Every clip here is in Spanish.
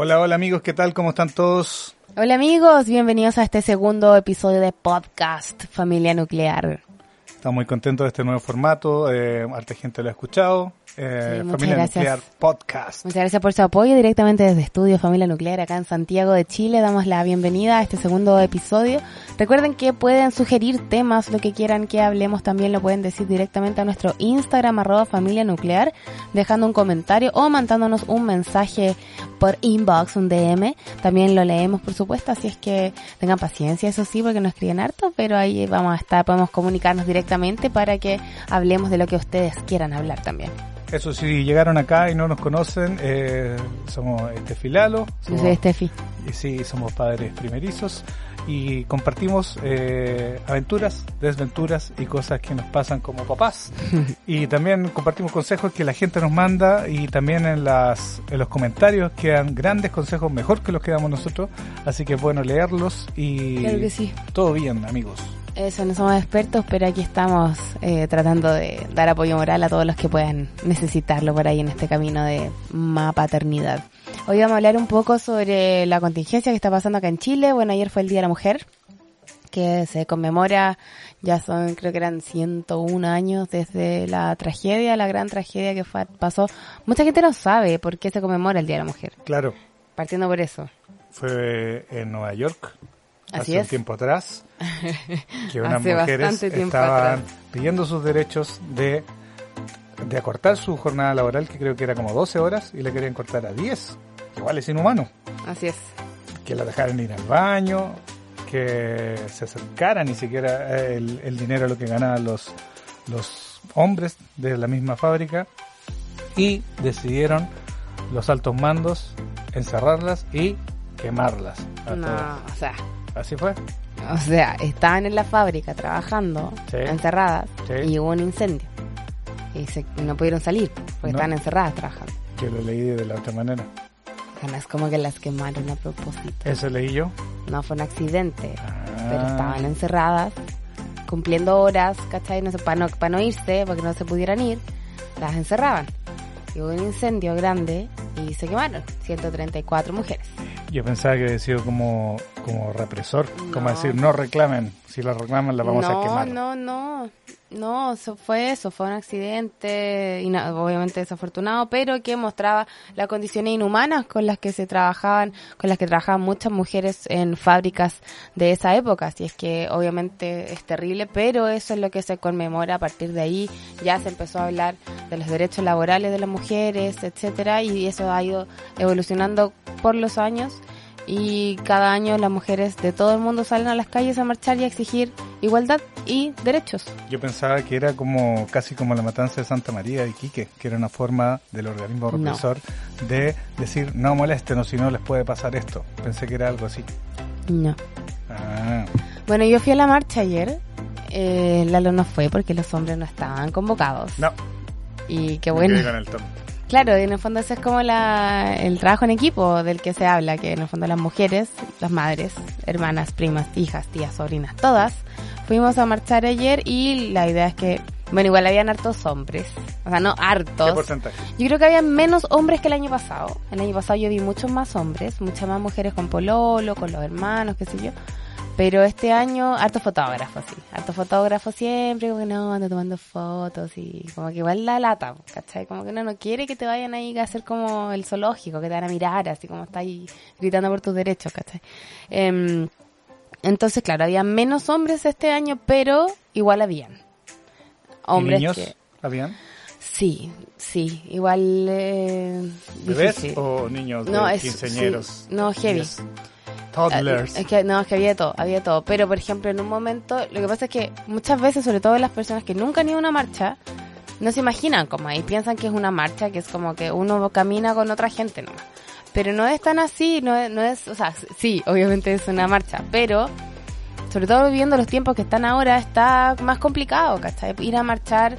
Hola, hola amigos, ¿qué tal? ¿Cómo están todos? Hola amigos, bienvenidos a este segundo episodio de podcast Familia Nuclear. Estamos muy contentos de este nuevo formato, eh, harta gente lo ha escuchado, eh, Sí, Familia gracias. Nuclear Podcast. Muchas gracias por su apoyo directamente desde Estudio Familia Nuclear acá en Santiago de Chile. Damos la bienvenida a este segundo episodio. Recuerden que pueden sugerir temas, lo que quieran que hablemos también lo pueden decir directamente a nuestro Instagram arroba familia nuclear, dejando un comentario o mandándonos un mensaje por inbox, un DM. También lo leemos por supuesto, así es que tengan paciencia, eso sí, porque nos escriben harto, pero ahí vamos a estar, podemos comunicarnos directamente para que hablemos de lo que ustedes quieran hablar también. Eso si llegaron acá y no nos conocen, eh, somos Estefi Lalo, Yo somos- soy Estefi. y sí, somos padres primerizos y compartimos eh, aventuras, desventuras y cosas que nos pasan como papás. y también compartimos consejos que la gente nos manda y también en, las, en los comentarios quedan grandes consejos mejor que los que damos nosotros. Así que es bueno leerlos y Claro que sí. todo bien amigos. Eso, no somos expertos, pero aquí estamos eh, tratando de dar apoyo moral a todos los que puedan necesitarlo por ahí en este camino de más paternidad. Hoy vamos a hablar un poco sobre la contingencia que está pasando acá en Chile. Bueno, ayer fue el Día de la Mujer, que se conmemora, ya son, creo que eran 101 años desde la tragedia, la gran tragedia que fue, pasó. Mucha gente no sabe por qué se conmemora el Día de la Mujer, Claro, partiendo por eso. fue en Nueva York. Así hace un tiempo atrás, que unas mujeres estaban atrás. pidiendo sus derechos de, de acortar su jornada laboral, que creo que era como 12 horas, y le querían cortar a 10. Igual es inhumano. Así es. Que la dejaran ir al baño, que se acercara ni siquiera eh, el, el dinero a lo que ganaban los, los hombres de la misma fábrica, y decidieron los altos mandos encerrarlas y quemarlas. No, o sea, Así fue. O sea, estaban en la fábrica trabajando, Sí. encerradas, Sí. y hubo un incendio. Y se- no pudieron salir, porque No. estaban encerradas trabajando. Yo lo leí de la otra manera. O sea, no es como que las quemaron a propósito. Eso leí yo. No fue un accidente, pero Ah, estaban encerradas, cumpliendo horas, ¿cachai? No sé, para no, para no irse, porque no se pudieran ir, las encerraban. Y hubo un incendio grande y se quemaron 134 mujeres. Yo pensaba que había sido como, como represor, como No. decir, no reclamen, si la reclaman la vamos no, a quemar. No, no, no, eso fue eso, fue un accidente, obviamente desafortunado, pero que mostraba las condiciones inhumanas con las que se trabajaban, con las que trabajaban muchas mujeres en fábricas de esa época, así es que obviamente es terrible, pero eso es lo que se conmemora a partir de ahí, ya se empezó a hablar de los derechos laborales de las mujeres, etcétera, y eso ha ido evolucionando por los años y cada año las mujeres de todo el mundo salen a las calles a marchar y a exigir igualdad y derechos. Yo pensaba que era como casi como la matanza de Santa María y Quique, que era una forma del organismo No. represor de decir, no molesten o si no les puede pasar esto. Pensé que era algo así. No. Ah, Bueno, yo fui a la marcha ayer. Eh, Lalo no fue porque los hombres no estaban convocados. no, Y qué me bueno. quedé con el. Claro, en el fondo ese es como la, el trabajo en equipo del que se habla, que en el fondo las mujeres, las madres, hermanas, primas, hijas, tías, sobrinas, todas, fuimos a marchar ayer y la idea es que, bueno, igual habían hartos hombres, o sea, no ¿Qué hartos, porcentaje? Yo creo que había menos hombres que el año pasado. El año pasado yo vi muchos más hombres, muchas más mujeres con pololo, con los hermanos, qué sé yo. Pero este año, harto fotógrafos, sí. Harto fotógrafos siempre, como que no, ando tomando fotos y como que igual la lata, ¿cachai? Como que no, no quiere que te vayan ahí a hacer como el zoológico, que te van a mirar, así como está ahí gritando por tus derechos, ¿cachai? Em, entonces, claro, había menos hombres este año, pero igual habían. Hombres ¿Y niños que... habían? Sí, sí, igual eh, ¿Bebés o niños de No, es- quinceañeros? sí, no, heavy. Eh, Es que, no, es que había todo, había todo. Pero, por ejemplo, en un momento, lo que pasa es que muchas veces, sobre todo las personas que nunca han ido a una marcha, no se imaginan como ahí, piensan que es una marcha, que es como que uno camina con otra gente nomás. Pero no es tan así, no es, no es, o sea, sí, obviamente es una marcha, pero sobre todo viviendo los tiempos que están ahora, está más complicado, ¿cachai? Ir a marchar,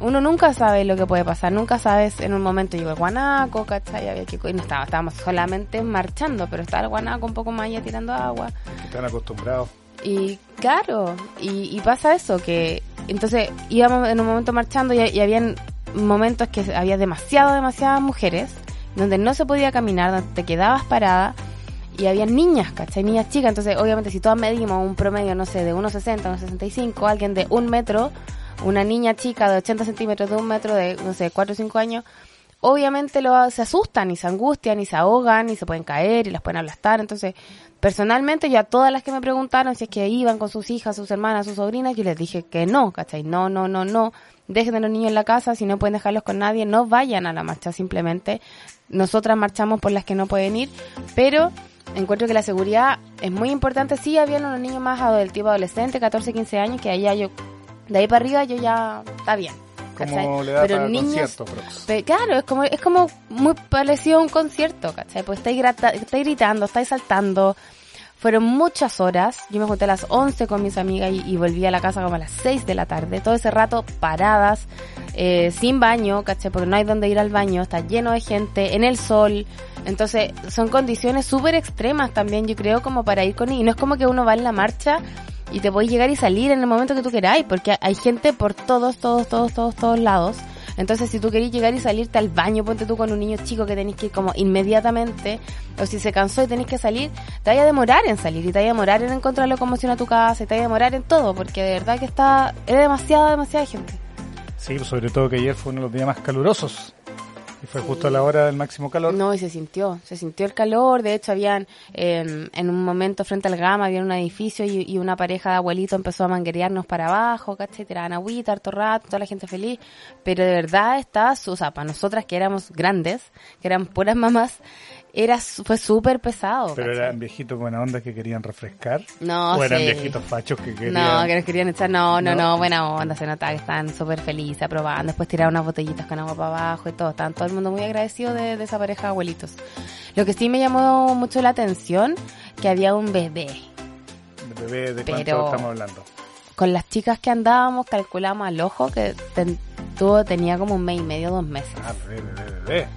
uno nunca sabe lo que puede pasar, nunca sabes, en un momento llegó el guanaco, ¿cachai? Había que, y no estaba, estábamos solamente marchando, pero estaba el guanaco un poco más allá tirando agua. Están acostumbrados. Y claro, y, y pasa eso, que entonces íbamos en un momento marchando y, y habían momentos que había demasiado, demasiadas mujeres. donde no se podía caminar, donde te quedabas parada y había niñas, ¿cachai? Niñas chicas. Entonces, obviamente, si todas medimos un promedio, no sé, de 1,60, 1,65, alguien de un metro, una niña chica de 80 centímetros, de un metro, de, no sé, 4 o 5 años, obviamente lo, se asustan y se angustian y se ahogan y se pueden caer y las pueden aplastar. Entonces, personalmente, yo a todas las que me preguntaron si es que iban con sus hijas, sus hermanas, sus sobrinas, yo les dije que no, ¿cachai? No, no, no, no. Dejen a los niños en la casa, si no pueden dejarlos con nadie, no vayan a la marcha, simplemente. Nosotras marchamos por las que no pueden ir, pero encuentro que la seguridad es muy importante. Sí, había unos niños más del tipo adolescente, 14, 15 años, que ya yo, de ahí para arriba yo ya, está bien. Como le da Pero para niños, concierto, Prox. Pe- Claro, es como, es como muy parecido a un concierto, ¿cachai? Pues estáis, estáis gritando, estáis saltando. Fueron muchas horas. Yo me junté a las 11 con mis amigas y, y volví a la casa como a las 6 de la tarde. Todo ese rato paradas, eh, sin baño, ¿cachai? Porque no hay donde ir al baño, está lleno de gente, en el sol. Entonces, son condiciones súper extremas también, yo creo, como para ir con... Y no es como que uno va en la marcha y te puedes llegar y salir en el momento que tú queráis, porque hay gente por todos, todos, todos, todos, todos lados. Entonces, si tú querés llegar y salirte al baño, ponte tú con un niño chico que tenés que ir como inmediatamente, o si se cansó y tenés que salir, te vaya a demorar en salir, y te vaya a demorar en encontrar locomoción a tu casa, y te vaya a demorar en todo, porque de verdad que está, es demasiada, demasiada gente. Sí, pues, sobre todo que ayer fue uno de los días más calurosos. Y fue justo a la hora del máximo calor. No, y se sintió, se sintió el calor. De hecho, habían eh, en un momento frente al Gama, había un edificio y, y una pareja de abuelitos empezó a manguerearnos para abajo, ¿cachai? Tiraban agüita, harto rato, toda la gente feliz. Pero de verdad estaba, o sea, para nosotras que éramos grandes, que eran puras mamás, era fue súper pesado. Pero ¿cachai? eran viejitos buena onda que querían refrescar. No, o eran sí. viejitos fachos que querían. No, que nos querían echar, no, no, ¿No? no, buena onda, se notaba que estaban súper felices, aprobando, después tiraron unas botellitas con agua para abajo y todo, estaban todo el mundo muy agradecido de, de esa pareja de abuelitos. Lo que sí me llamó mucho la atención, que había un bebé. De bebé, ¿de cuánto Pero- estamos hablando? Con las chicas que andábamos, calculamos al ojo que ten- tuvo, tenía como un mes y medio, dos meses. Ah, bebé, bebé, bebé.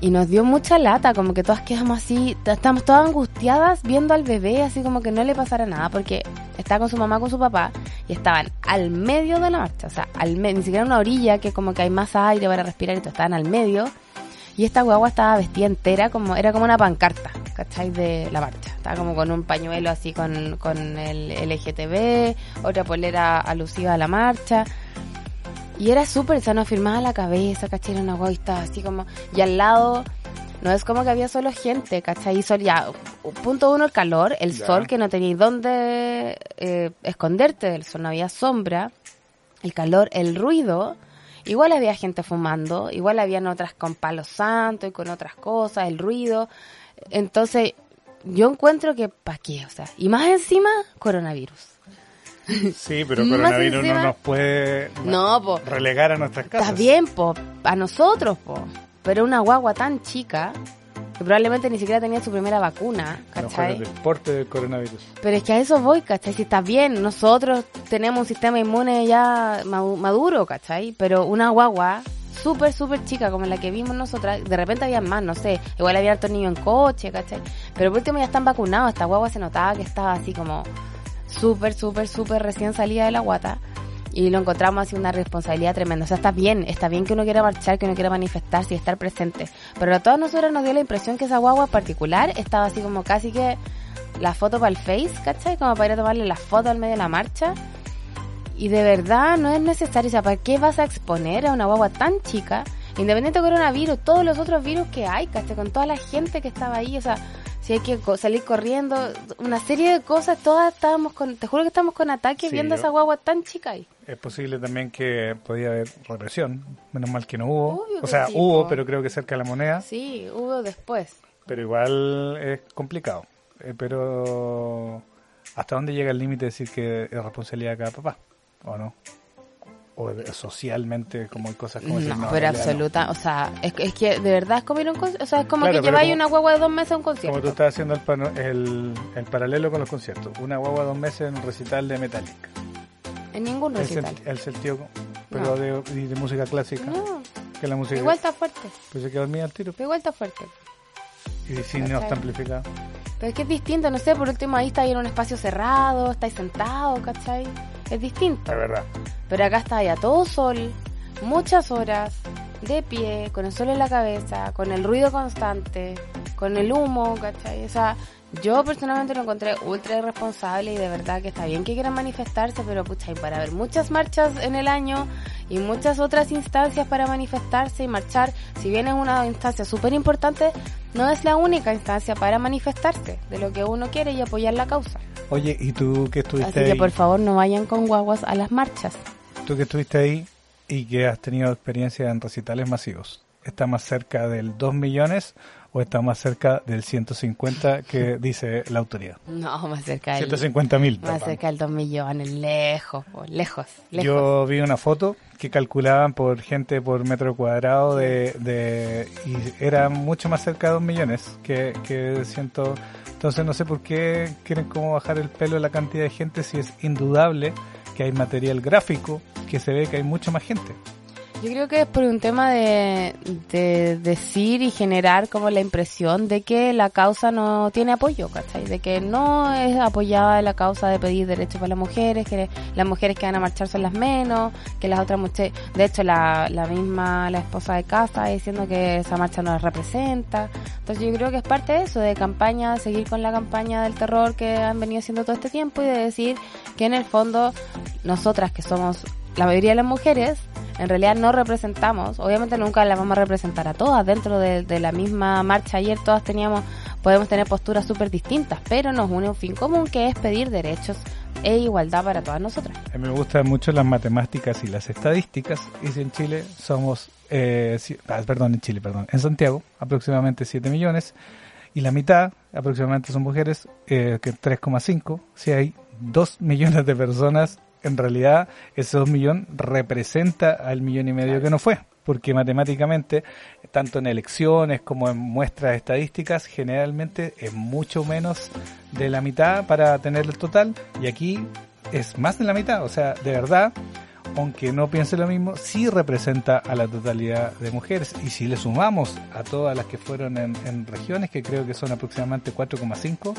Y nos dio mucha lata, como que todas quedamos así, estamos todas angustiadas viendo al bebé, así como que no le pasara nada, porque estaba con su mamá, con su papá, y estaban al medio de la marcha, o sea, al ni siquiera una orilla, que como que hay más aire para respirar y todo, estaban al medio, y esta guagua estaba vestida entera, como era como una pancarta, ¿cachai? De la marcha. Estaba como con un pañuelo así con, con el LGTB, otra polera alusiva a la marcha. Y era súper, o sea, nos firmaba la cabeza, ¿cachai? Era una estaba así como... Y al lado, no es como que había solo gente, ¿cachai? Y sol, ya, punto uno, el calor, el Ya. sol, que no tenías dónde eh, esconderte del sol, no había sombra. El calor, el ruido. Igual había gente fumando, igual habían otras con palo santo y con otras cosas, el ruido. Entonces, yo encuentro que, ¿para qué? O sea, y más encima, coronavirus. Sí, pero coronavirus encima- no nos puede No, po. relegar a nuestras casas. Está bien, po, a nosotros, po. Pero una guagua tan chica, que probablemente ni siquiera tenía su primera vacuna, ¿cachai? deporte del coronavirus. Pero es que a eso voy, ¿cachai? Si está bien, nosotros tenemos un sistema inmune ya ma- maduro, ¿cachai? Pero una guagua súper, súper chica como la que vimos nosotras, de repente había más, no sé, igual había hartos niños en coche, ¿cachai? Pero por último ya están vacunados, esta guagua se notaba que estaba así como súper, súper, súper recién salida de la guata. Y lo encontramos así una responsabilidad tremenda. O sea, está bien, está bien que uno quiera marchar, que uno quiera manifestarse y estar presente. Pero a todas nosotras nos dio la impresión que esa guagua particular estaba así como casi que la foto para el Face, ¿cachai? Como para ir a tomarle la foto al medio de la marcha. Y de verdad no es necesario. O sea, ¿para qué vas a exponer a una guagua tan chica? Independiente de coronavirus, todos los otros virus que hay, ¿cachai? Con toda la gente que estaba ahí, o sea, si hay que salir corriendo, una serie de cosas, todas estábamos con, te juro que estamos con ataques Sí, viendo yo- esa guagua tan chica ahí. Es posible también que podía haber represión. Menos mal que no hubo. Obvio o sea, sí, hubo, po. pero creo que cerca de la moneda. Sí, hubo después. Pero igual es complicado. Eh, pero ¿hasta dónde llega el límite de decir que es responsabilidad de cada papá? ¿O no? O de- socialmente, como hay cosas como No, en pero no. absoluta, o sea, es, es que de verdad es como ir a un concierto, o sea, es como Claro, que lleváis una guagua de dos meses a un Como tú concierto. estás haciendo el, el, el paralelo con los conciertos. Una guagua dos meses en un recital de Metallica. En ningún El, recital. sen- el sentido, pero No. de, de música clásica. No, Que la música igual está fuerte, pues se quedó dormida al tiro. igual está fuerte. Y si no está amplificado. Pero es que es distinto, no sé, por último ahí estáis en un espacio cerrado, estáis sentado, ¿cachai? Es distinto. Es verdad. Pero acá está ya todo sol, muchas horas, de pie, con el sol en la cabeza, con el ruido constante, con el humo, ¿cachai? O sea, yo personalmente lo encontré ultra irresponsable y de verdad que está bien que quieran manifestarse, pero pucha, hay para ver muchas marchas en el año y muchas otras instancias para manifestarse y marchar. Si bien es una instancia súper importante, no es la única instancia para manifestarse de lo que uno quiere y apoyar la causa. Oye, ¿y tú que estuviste Así ahí? que por favor no vayan con guaguas a las marchas. Tú que estuviste ahí y que has tenido experiencia en recitales masivos, ¿está más cerca del 2 millones o está más cerca del 150 que dice la autoridad? No, más cerca del, 150 mil. más cerca del 2 millones, lejos, lejos, lejos. Yo vi una foto que calculaban por gente por metro cuadrado de, de y era mucho más cerca de 2 millones que, que ciento. Entonces no sé por qué quieren como bajar el pelo la cantidad de gente si es indudable que hay material gráfico que se ve que hay mucha más gente. Yo creo que es por un tema de, de decir y generar como la impresión de que la causa no tiene apoyo, ¿cachai? De que no es apoyada la causa de pedir derechos para las mujeres, que las mujeres que van a marchar son las menos, que las otras mujeres, de hecho la, la misma, la esposa de casa diciendo que esa marcha no las representa. Entonces yo creo que es parte de eso, de campaña, seguir con la campaña del terror que han venido haciendo todo este tiempo y de decir que en el fondo nosotras que somos la mayoría de las mujeres, en realidad no representamos, obviamente nunca las vamos a representar a todas, dentro de, la misma marcha ayer todas teníamos, podemos tener posturas súper distintas, pero nos une un fin común que es pedir derechos e igualdad para todas nosotras. A mí me gustan mucho las matemáticas y las estadísticas. Y si en Chile somos, eh, ah, perdón, en Chile, perdón, en Santiago, aproximadamente 7 millones. Y la mitad, aproximadamente, son mujeres, eh, que 3,5. Si hay 2 millones de personas, en realidad ese 2 millones representa al millón y medio que no fue. Porque matemáticamente, tanto en elecciones como en muestras estadísticas, generalmente es mucho menos de la mitad para tener el total. Y aquí es más de la mitad. O sea, de verdad, aunque no piense lo mismo, sí representa a la totalidad de mujeres. Y si le sumamos a todas las que fueron en, en regiones, que creo que son aproximadamente 4,5,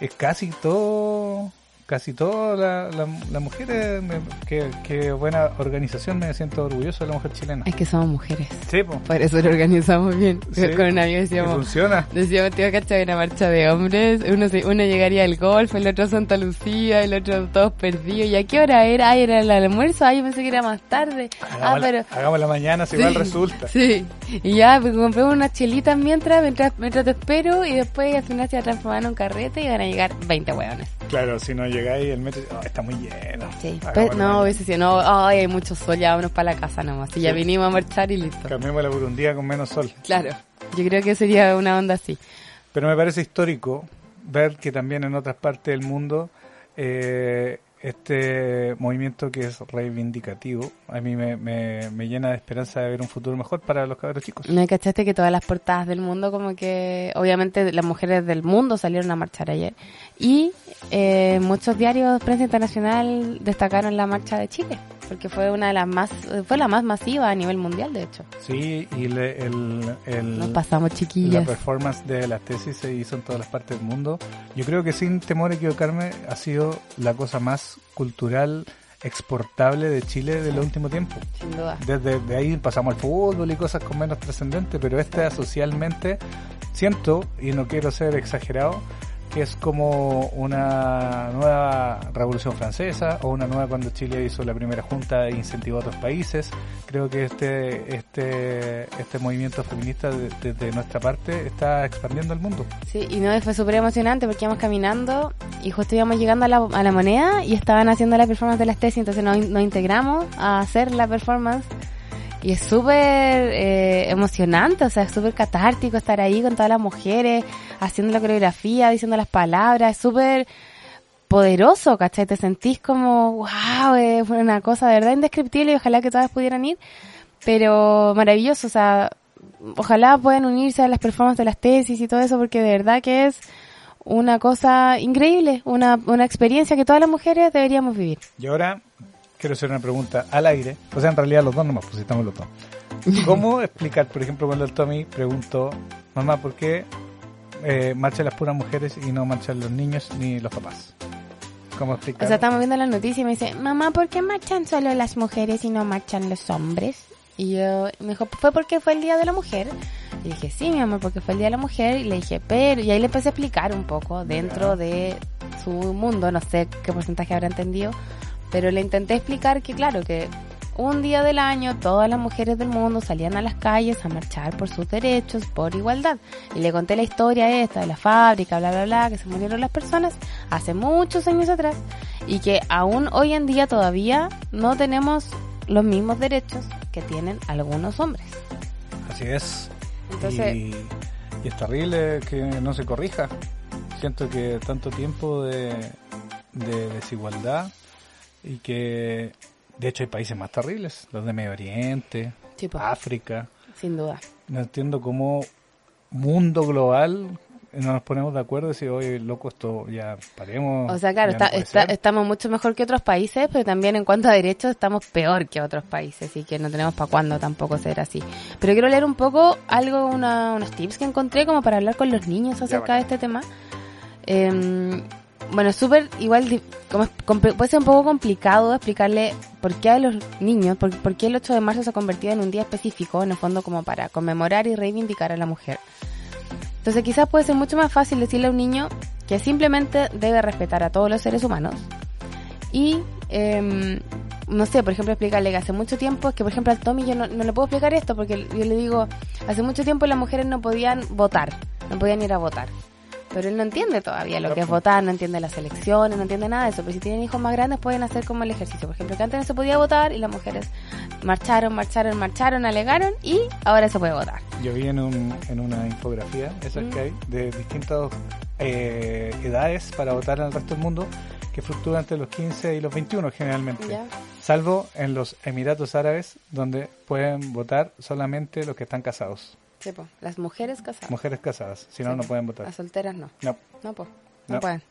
es casi todo, casi todas las la, mujeres. que, que buena organización, me siento orgulloso de la mujer chilena. Es que somos mujeres, Sí, po. por eso lo organizamos bien. Sí. Con un amigo decíamos, funciona. Decíamos, tío, ¿cachai? Una marcha de hombres. Uno, se- uno llegaría al golf, el otro a Santa Lucía, el otro todos perdidos. ¿Y a qué hora era? Ay, era el almuerzo. Ay, yo pensé que era más tarde. Ah, Hagámosla, pero... hagámosla mañana, si igual resulta. Sí. Y ya, pues compramos unas chelitas mientras, mientras, mientras te espero. Y después al final se va a transformar en un carrete y van a llegar 20 hueones. Claro, si no llegáis, el metro oh, está muy lleno. Sí. Pues, no, mañana. hubiese sido, no, ay, hay mucho sol, ya vámonos para la casa nomás. Y ya vinimos a marchar y listo. Cambiémosla por un día con menos sol. Claro. Yo creo que sería una onda así. Pero me parece histórico ver que también en otras partes del mundo eh, este movimiento que es reivindicativo a mí me, me, me llena de esperanza de ver un futuro mejor para los cabros chicos. ¿No cachaste que todas las portadas del mundo, como que, obviamente las mujeres del mundo salieron a marchar ayer? Y eh, muchos diarios, prensa internacional, destacaron la marcha de Chile, porque fue una de las más, fue la más masiva a nivel mundial, de hecho. Sí, y le- el, el- Nos pasamos la chiquillas. performance de las tesis se hizo en todas las partes del mundo. Yo creo que sin temor a equivocarme ha sido la cosa más cultural exportable de Chile de los últimos tiempos. Sin duda. Desde de ahí pasamos al fútbol y cosas con menos trascendente, pero esta socialmente siento, y no quiero ser exagerado, que es como una nueva revolución francesa o una nueva cuando Chile hizo la primera junta e incentivó a otros países. Creo que este este este movimiento feminista de- desde nuestra parte está expandiendo el mundo. Sí, y no, fue súper emocionante porque íbamos caminando y justo íbamos llegando a la, a la moneda y estaban haciendo la performance de las tesis, entonces nos, nos integramos a hacer la performance y es súper eh, emocionante, o sea, es súper catártico estar ahí con todas las mujeres, haciendo la coreografía, diciendo las palabras, es súper poderoso, ¿cachai? Te sentís como, wow, es una cosa de verdad indescriptible y ojalá que todas pudieran ir, pero maravilloso, o sea, ojalá puedan unirse a las performances de las tesis y todo eso, porque de verdad que es una cosa increíble, una, una experiencia que todas las mujeres deberíamos vivir. Y ahora quiero hacer una pregunta al aire, o sea, en realidad los dos nomás, pues estamos los dos. ¿Cómo explicar, por ejemplo, cuando el Tommy preguntó, mamá, ¿por qué eh, marchan las puras mujeres y no marchan los niños ni los papás? ¿Cómo explicar? O sea, estamos viendo la noticia y me dice, mamá, ¿por qué marchan solo las mujeres y no marchan los hombres? Y yo, me dijo, ¿fue porque fue el Día de la Mujer? Y dije, sí, mi amor, porque fue el Día de la Mujer. Y le dije, pero, y ahí le empecé a explicar un poco dentro de su mundo, no sé qué porcentaje habrá entendido, pero le intenté explicar que, claro, que un día del año todas las mujeres del mundo salían a las calles a marchar por sus derechos, por igualdad. Y le conté la historia esta de la fábrica, bla, bla, bla, que se murieron las personas hace muchos años atrás y que aún hoy en día todavía no tenemos los mismos derechos que tienen algunos hombres. Así es. Entonces, y, es terrible que no se corrija. Siento que tanto tiempo de, de desigualdad y que de hecho hay países más terribles, los de Medio Oriente, África. Sin duda. No entiendo cómo mundo global no nos ponemos de acuerdo y si hoy loco, esto ya paremos. O sea, claro, estamos mucho mejor que otros países, pero también en cuanto a derechos estamos peor que otros países y que no tenemos para cuándo tampoco ser así. Pero quiero leer un poco algo, unos tips que encontré como para hablar con los niños acerca de este tema. Eh, bueno, súper igual, como, puede ser un poco complicado explicarle por qué a los niños, por, qué el 8 de marzo se ha convertido en un día específico, en el fondo como para conmemorar y reivindicar a la mujer. Entonces quizás puede ser mucho más fácil decirle a un niño que simplemente debe respetar a todos los seres humanos y, eh, no sé, por ejemplo, explicarle que hace mucho tiempo, es que por ejemplo al Tommy yo no le puedo explicar esto porque yo le digo, hace mucho tiempo las mujeres no podían votar, no podían ir a votar. Pero él no entiende todavía lo que es votar, no entiende las elecciones, no entiende nada de eso. Pero si tienen hijos más grandes pueden hacer como el ejercicio. Por ejemplo, que antes no se podía votar y las mujeres marcharon, marcharon, marcharon, alegaron y ahora se puede votar. Yo vi en, un, en una infografía, esas que hay, de distintas eh, edades para votar en el resto del mundo, que fluctúa entre los 15 y los 21 generalmente. Salvo en los Emiratos Árabes, donde pueden votar solamente los que están casados las mujeres casadas. Mujeres casadas, si no, no pueden votar. Las solteras no. No. No, no, pueden.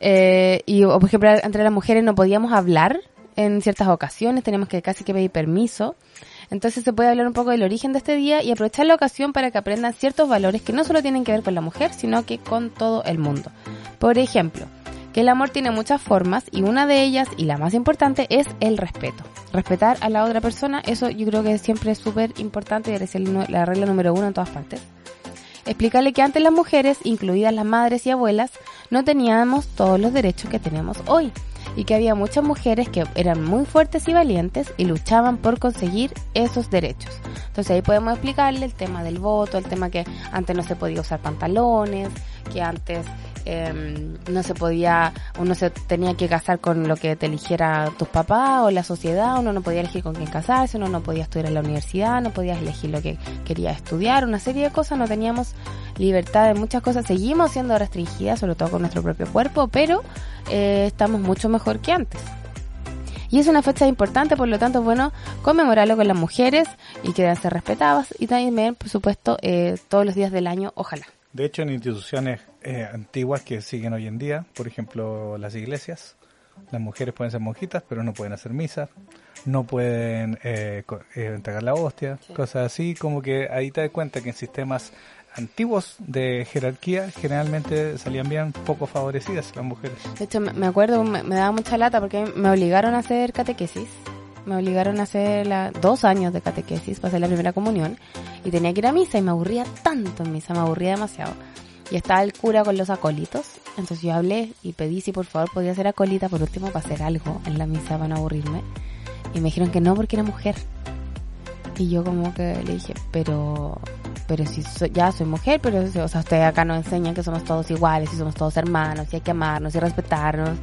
Eh, y, por ejemplo, entre las mujeres no podíamos hablar en ciertas ocasiones, teníamos que casi que pedir permiso. Entonces se puede hablar un poco del origen de este día y aprovechar la ocasión para que aprendan ciertos valores que no solo tienen que ver con la mujer, sino que con todo el mundo. Por ejemplo, que el amor tiene muchas formas y una de ellas, y la más importante, es el respeto. Respetar a la otra persona, eso yo creo que siempre es súper importante y es la regla número uno en todas partes. Explicarle que antes las mujeres, incluidas las madres y abuelas, no teníamos todos los derechos que tenemos hoy y que había muchas mujeres que eran muy fuertes y valientes y luchaban por conseguir esos derechos. Entonces ahí podemos explicarle el tema del voto, el tema que antes no se podía usar pantalones, que antes Em, no se podía, uno se tenía que casar con lo que te eligiera tus papás o la sociedad, uno no podía elegir con quién casarse, uno no podía estudiar en la universidad, no podías elegir lo que quería estudiar, una serie de cosas, no teníamos libertad de muchas cosas, seguimos siendo restringidas, sobre todo con nuestro propio cuerpo, pero eh, estamos mucho mejor que antes. Y es una fecha importante, por lo tanto, bueno, conmemorarlo con las mujeres y que deben ser respetadas y también, por supuesto, eh, todos los días del año, ojalá. De hecho, en instituciones eh, antiguas que siguen hoy en día, por ejemplo, las iglesias, las mujeres pueden ser monjitas, pero no pueden hacer misa, no pueden eh, eh, entregar la hostia, cosas así, como que ahí te das cuenta que en sistemas antiguos de jerarquía generalmente salían bien poco favorecidas las mujeres. De hecho, me acuerdo, me, daba mucha lata porque me obligaron a hacer catequesis. Me obligaron a hacer la, dos años de catequesis para hacer la primera comunión. Y tenía que ir a misa y me aburría tanto en misa, me aburría demasiado. Y estaba el cura con los acólitos, entonces yo hablé y pedí si por favor podía ser acólita por último para hacer algo en la misa para no aburrirme. Y me dijeron que no porque era mujer. Y yo como que le dije, pero pero si ya soy mujer, pero o sea, ustedes acá nos enseñan que somos todos iguales y somos todos hermanos y hay que amarnos y respetarnos.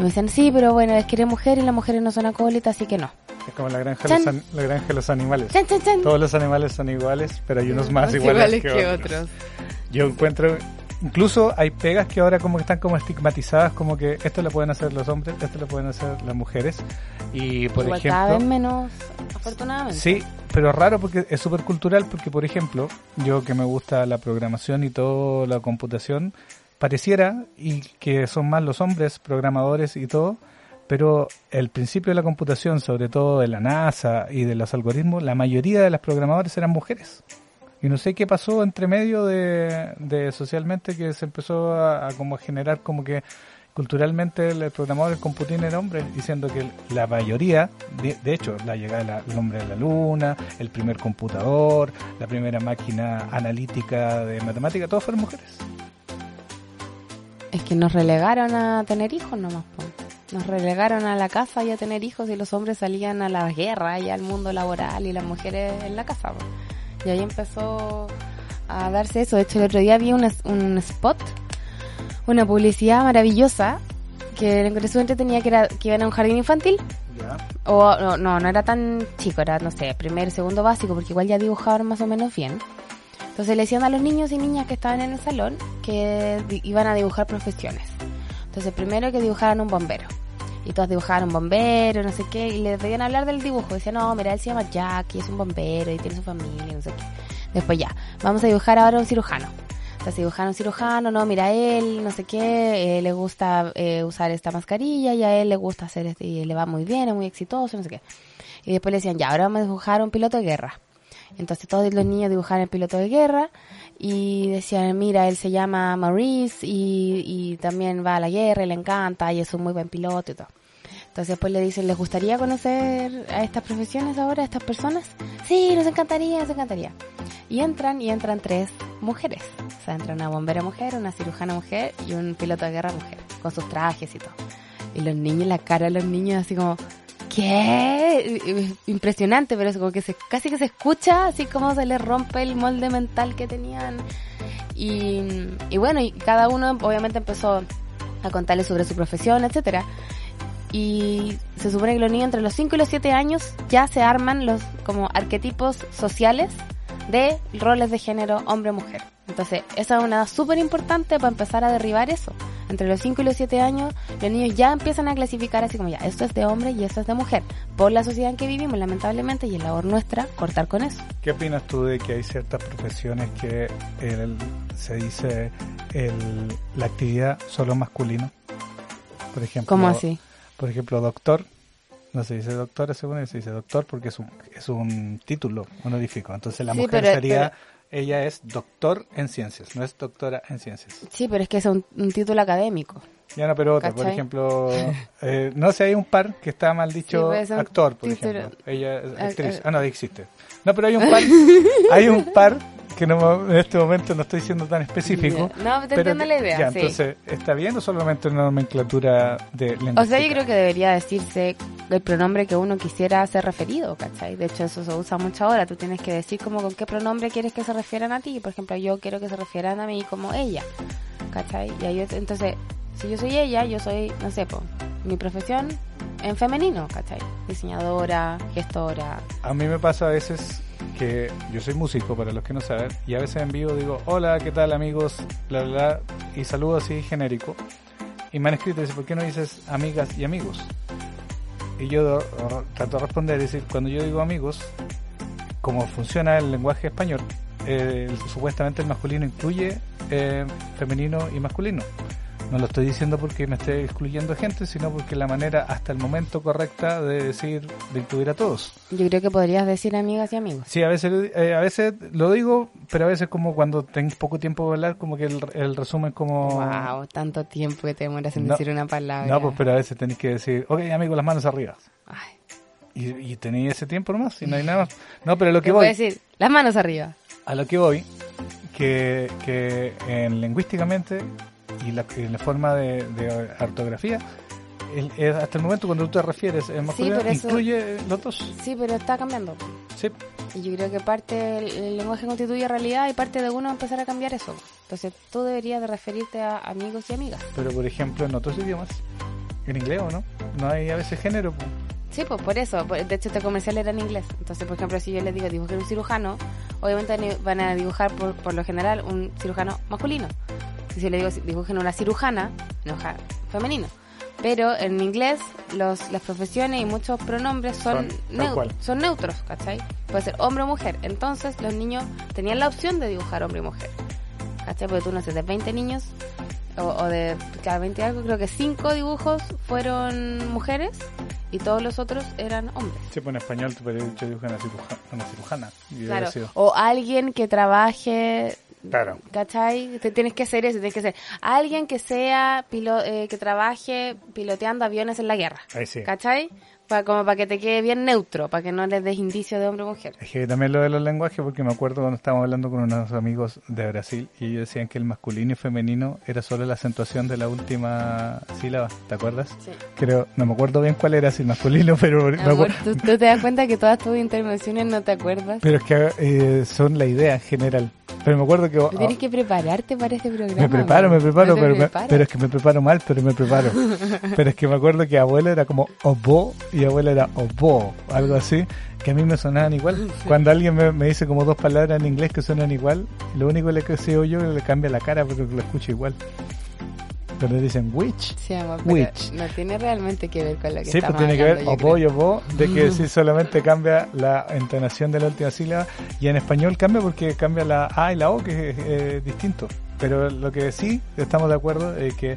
Y me dicen, sí, pero bueno, es que eres mujer y las mujeres no son acólitas, así que no. Es como la granja, de los, la granja de los animales. Todos los animales son iguales, pero hay unos más iguales, que, otros. Yo encuentro, incluso hay pegas que ahora como que están como estigmatizadas, como que esto lo pueden hacer los hombres, esto lo pueden hacer las mujeres. Y por ejemplo... Cada vez menos, afortunadamente. Sí, pero raro porque es súper cultural, porque por ejemplo, yo que me gusta la programación y toda la computación, pareciera y que son más los hombres programadores y todo, pero el principio de la computación, sobre todo de la NASA y de los algoritmos, la mayoría de las programadores eran mujeres. Y no sé qué pasó entre medio de, socialmente que se empezó a, como generar como que culturalmente el, programador con Putin era hombre, diciendo que la mayoría, de, hecho, la llegada del hombre a la luna, el primer computador, la primera máquina analítica de matemática, todos fueron mujeres. Es que nos relegaron a tener hijos nomás. po. Nos relegaron a la casa y a tener hijos y los hombres salían a la guerra y al mundo laboral y las mujeres en la casa. po. Y ahí empezó a darse eso. De hecho, el otro día vi un, es- un spot, una publicidad maravillosa que encontré súper entretenida que, era, que iban a un jardín infantil. O no, no, no era tan chico, era, no sé, primer, segundo básico, porque igual ya dibujaban más o menos bien. Entonces le decían a los niños y niñas que estaban en el salón que iban a dibujar profesiones. Entonces primero que dibujaran un bombero. Y todos dibujaban un bombero, no sé qué, y le pedían hablar del dibujo. Decían, no, mira, él se llama Jack y es un bombero y tiene su familia, no sé qué. Después ya, vamos a dibujar ahora un cirujano. Entonces dibujaron un cirujano, no, mira, él, no sé qué, eh, le gusta eh, usar esta mascarilla y a él le gusta hacer este, y le va muy bien, es muy exitoso, no sé qué. Y después le decían, ya, ahora vamos a dibujar un piloto de guerra. Entonces todos los niños dibujaban el piloto de guerra y decían, mira, él se llama Maurice y, también va a la guerra y le encanta y es un muy buen piloto y todo. Entonces después le dicen, ¿les gustaría conocer a estas profesiones ahora, a estas personas? Sí, nos encantaría, nos encantaría. Y entran, y entran tres mujeres. O sea, entra una bombera mujer, una cirujana mujer y un piloto de guerra mujer, con sus trajes y todo. Y los niños, la cara de los niños así como, ¿qué? Impresionante, pero es como que se, casi que se escucha así como se les rompe el molde mental que tenían. Y, y bueno, y cada uno obviamente empezó a contarle sobre su profesión, etcétera. Y se supone que los niños entre los 5 y los 7 años ya se arman los como arquetipos sociales de roles de género hombre-mujer. Entonces, esa es una edad súper importante para empezar a derribar eso. Entre los 5 y los 7 años, los niños ya empiezan a clasificar así como ya, esto es de hombre y esto es de mujer. Por la sociedad en que vivimos, lamentablemente, y es labor nuestra cortar con eso. ¿Qué opinas tú de que hay ciertas profesiones que el- se dice el, la actividad solo masculino? Por ejemplo, ¿Cómo así? Por ejemplo, doctor. No se dice doctora según se dice doctor porque es un, es un título honorífico. Entonces la Sí, mujer pero- sería, ella es doctor en ciencias, no es doctora en ciencias. Sí, pero es que es un, un título académico. Ya no, pero otra, por ejemplo, eh, no sé, hay un par que está mal dicho un actor, por título- ejemplo. Ella es actriz. Ah, no, existe. No, pero hay un par, hay un par que no, en este momento no estoy siendo tan específico. No, te pero entiendo la idea, Ya, sí. entonces, ¿está bien o solamente una nomenclatura de O lingüística? sea, yo creo que debería decirse el pronombre que uno quisiera ser referido, ¿cachai? De hecho, eso se usa mucho ahora. Tú tienes que decir como con qué pronombre quieres que se refieran a ti. Por ejemplo, yo quiero que se refieran a mí como ella, ¿cachai? Y ahí, entonces, si yo soy ella, yo soy, no sé, po, mi profesión en femenino, ¿cachai? Diseñadora, gestora. A mí me pasa a veces que yo soy músico, para los que no saben, y a veces en vivo digo, hola, ¿qué tal amigos? Bla, bla, y saludo así genérico. Y me han escrito, dice, ¿por qué no dices amigas y amigos? Y yo trato de responder, es decir, cuando yo digo amigos, como funciona el lenguaje español, eh, supuestamente el masculino incluye eh, femenino y masculino. No lo estoy diciendo porque me esté excluyendo gente, sino porque la manera hasta el momento correcta de decir, de incluir a todos. Yo creo que podrías decir amigas y amigos. Sí, a veces, eh, a veces lo digo, pero a veces como cuando tenés poco tiempo de hablar, como que el, el resumen como... Wow, tanto tiempo que te demoras en No, decir una palabra. No, pues pero a veces tenés que decir, ok amigo, las manos arriba. Ay, Y, y tenéis ese tiempo nomás, y no hay nada más. No, pero lo que ¿qué voy, decir? Las manos arriba. a lo que voy, que, que en lingüísticamente y la, en la forma de, de ortografía, el- hasta el momento cuando tú te refieres en masculino, eso- incluye los dos. Sí, pero está cambiando. Sí, Y yo creo que parte del el lenguaje constituye realidad y parte de uno empezar a cambiar eso. Entonces tú deberías de referirte a amigos y amigas. pero por ejemplo en otros idiomas, en inglés o no, no hay a veces género. pues. Sí, pues por eso. Por- De hecho, este comercial era en inglés. Entonces, por ejemplo, si yo les digo dibujar un cirujano, obviamente van a dibujar por, por lo general un cirujano masculino. Si yo les digo dibujen una cirujana, enoja femenino. Pero en inglés los, las profesiones y muchos pronombres son, neu- son neutros, ¿cachai? Puede ser hombre o mujer. Entonces los niños tenían la opción de dibujar hombre y mujer. ¿Cachai? Porque tú no sé, de 20 niños o, o de cada 20 algo, creo que 5 dibujos fueron mujeres y todos los otros eran hombres. Sí, pues en español te podría dicho dibujar una, ciruja- una cirujana. Y hubiera Claro. sido- O alguien que trabaje Claro. ¿Cachai? Te tienes que hacer eso, tienes que ser alguien que sea, pilo, eh, que trabaje piloteando aviones en la guerra. Ahí sí. ¿Cachai? Para, como para que te quede bien neutro, para que no les des indicio de hombre o mujer. Es que también lo de los lenguajes, porque me acuerdo cuando estábamos hablando con unos amigos de Brasil y ellos decían que el masculino y femenino era solo la acentuación de la última sílaba, ¿te acuerdas? Sí. Creo, no me acuerdo bien cuál era, si el masculino, pero me Amor, acuerdo. ¿tú, tú te das cuenta que todas tus intervenciones no te acuerdas? Pero es que eh, son la idea en general. Pero me acuerdo que... Tú Tienes que prepararte para este programa. Me preparo, me amor. preparo, No te pero, me- pero es que me preparo mal, pero me preparo. pero es que me acuerdo que abuela era como obo y abuela era obo, algo así, que a mí me sonaban igual. Cuando alguien me, me dice como dos palabras en inglés que suenan igual, lo único que sé yo es que le cambia la cara, pero lo escucho igual. Pero dicen which. Sí, amor, pero Which. no tiene realmente que ver con lo que Sí, pues tiene que ver creo. y obo, de que sí solamente cambia la entonación de la última sílaba y en español cambia porque cambia la A y la O, que es eh, distinto. Pero lo que sí estamos de acuerdo es que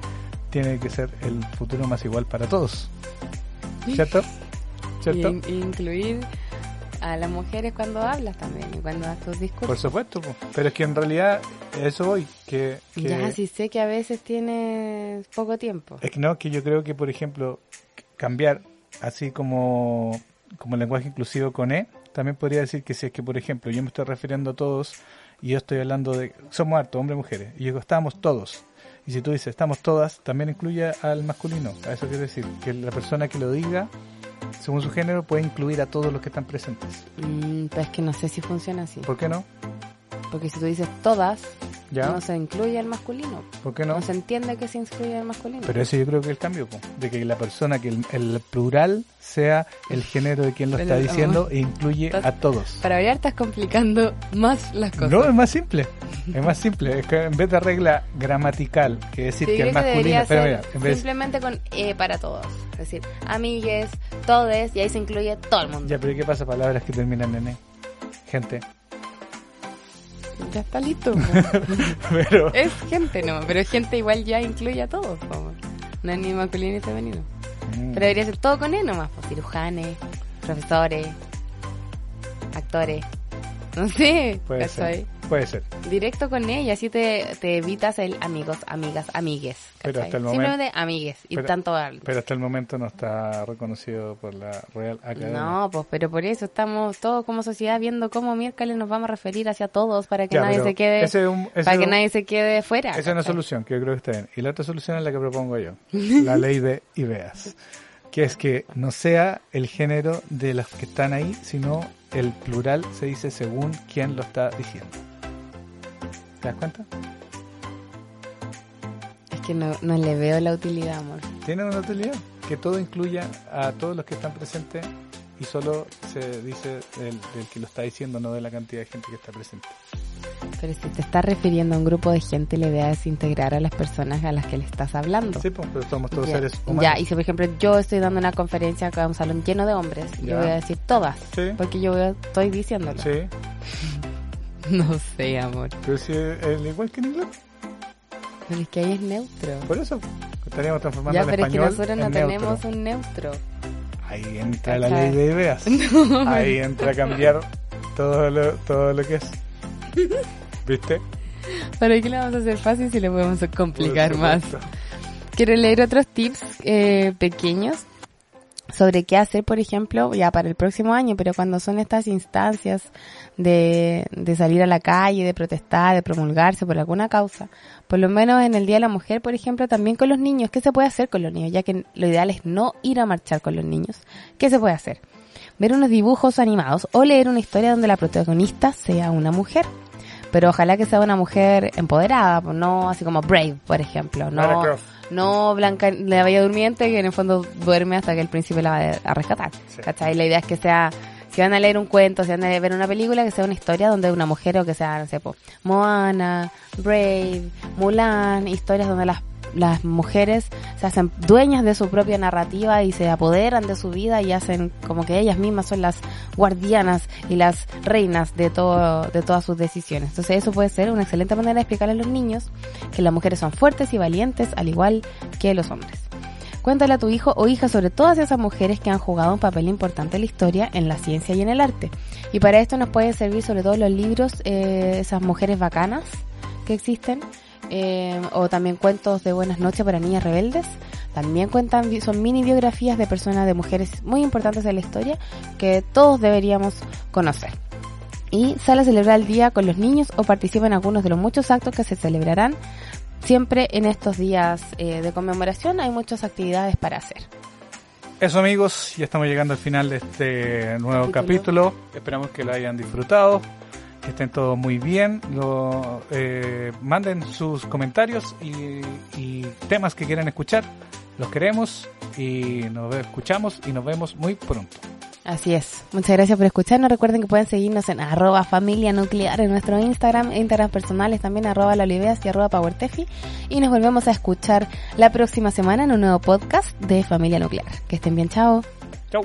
tiene que ser el futuro más igual para todos. ¿Cierto? ¿Cierto? Y, y incluir a las mujeres cuando hablas también y cuando das tus Por discursos. supuesto, po. pero es que en realidad eso voy, que, que Ya, sí sé que a veces tienes poco tiempo. es que no, que yo creo que por ejemplo cambiar así como como lenguaje inclusivo con E, también podría decir que si es que por ejemplo yo me estoy refiriendo a todos y yo estoy hablando de somos hartos, hombres y mujeres, y yo digo estamos todos. Y si tú dices estamos todas, también incluye al masculino. A eso quiero decir, que la persona que lo diga, según su género, puede incluir a todos los que están presentes. Mm, pero es que no sé si funciona así. ¿Por qué no? Porque si tú dices todas, ¿Ya? no se incluye el masculino. ¿Por qué No, no? se entiende que se incluye el masculino. Pero eso yo creo que es el cambio, po, de que la persona, que el, el plural sea el género de quien lo está diciendo e incluye a todos. Para variar estás complicando más las cosas. No, es más simple. Es más simple. Es que en vez de regla gramatical, que decir Sí, que el masculino. mira, en vez, simplemente con eh, para todos. Es decir, amigues, todes, y ahí se incluye todo el mundo. ya, pero ¿qué pasa? Palabras que terminan en E. Gente. Ya está listo. pero. es gente, no, pero gente igual ya incluye a todos. po. No es ni masculino ni femenino. Mm. Pero debería ser todo con E nomás, pues cirujanes, profesores, actores. No sé, Puede ser. Puede ser. Directo con E y así te, te evitas el amigos, amigas, amigues. Pero hasta el momento- Simplemente amigues y pero- tanto Pero hasta el momento no está reconocido por la Real Academia. No, pues, pero por eso estamos todos como sociedad viendo cómo miércoles nos vamos a referir hacia todos para que Ya, nadie se quede, ese es un- ese para que nadie se quede fuera. Esa es una solución que yo creo que está bien. Y la otra solución es la que propongo yo. La ley de ideas. Que es que no sea el género de los que están ahí, sino el plural se dice según quién lo está diciendo. ¿Te das cuenta? Es que no, no le veo la utilidad, amor. Tiene una utilidad. Que todo incluya a todos los que están presentes y solo se dice del, del que lo está diciendo, no de la cantidad de gente que está presente. Pero si te estás refiriendo a un grupo de gente, la idea es integrar a las personas a las que le estás hablando. Sí, pues, pero somos todos ya, seres humanos. ya, y si por ejemplo yo estoy dando una conferencia acá a un salón lleno de hombres, Ya. yo voy a decir todas, Sí. porque yo voy a- estoy diciéndolo. Sí, No sé, amor. pero si es igual que en inglés. Pero es que ahí es neutro. Por eso estaríamos transformando Ya, el pero es que español nosotros no en tenemos un neutro. Ahí entra la ley de ideas. Ahí entra a cambiar todo lo, todo lo que es. ¿Viste? ¿Para qué le vamos a hacer fácil si le podemos complicar más? Quiero leer otros tips eh, pequeños sobre qué hacer, por ejemplo, ya para el próximo año, pero cuando son estas instancias de, de salir a la calle, de protestar, de promulgarse por alguna causa, por lo menos en el Día de la Mujer, por ejemplo, también con los niños, ¿qué se puede hacer con los niños? Ya que lo ideal es no ir a marchar con los niños. ¿Qué se puede hacer? Ver unos dibujos animados o leer una historia donde la protagonista sea una mujer. Pero ojalá que sea una mujer empoderada, no así como Brave, por ejemplo. No. No Blanca, la Bella Durmiente, que en el fondo duerme hasta que el príncipe la va a rescatar. Sí. ¿Cachai? La idea es que sea, si van a leer un cuento, si van a ver una película, que sea una historia donde una mujer o que sea, no sé, po, Moana, Brave, Mulan, historias donde las, las mujeres se hacen dueñas de su propia narrativa y se apoderan de su vida y hacen como que ellas mismas son las guardianas y las reinas de todo, de todas sus decisiones. Entonces eso puede ser una excelente manera de explicarle a los niños que las mujeres son fuertes y valientes al igual que los hombres. Cuéntale a tu hijo o hija sobre todas esas mujeres que han jugado un papel importante en la historia, en la ciencia y en el arte. Y para esto nos pueden servir sobre todo los libros, eh, esas mujeres bacanas, que existen, eh, o también cuentos de buenas noches para niñas rebeldes. También cuentan, son mini biografías de personas, de mujeres muy importantes de la historia que todos deberíamos conocer. Y sale a celebrar el día con los niños o participa en algunos de los muchos actos que se celebrarán. Siempre en estos días eh, de conmemoración hay muchas actividades para hacer. Eso amigos, ya estamos llegando al final de este nuevo capítulo. capítulo. Esperamos que lo hayan disfrutado que estén todos muy bien, lo, eh, manden sus comentarios y, y, temas que quieran escuchar, los queremos y nos escuchamos y nos vemos muy pronto. Así es. Muchas gracias por escucharnos. Recuerden que pueden seguirnos en arroba familia nuclear en nuestro Instagram, Instagram personales también arroba la y arroba powertefi. Y nos volvemos a escuchar la próxima semana en un nuevo podcast de Familia Nuclear. Que estén bien, chao. Chao.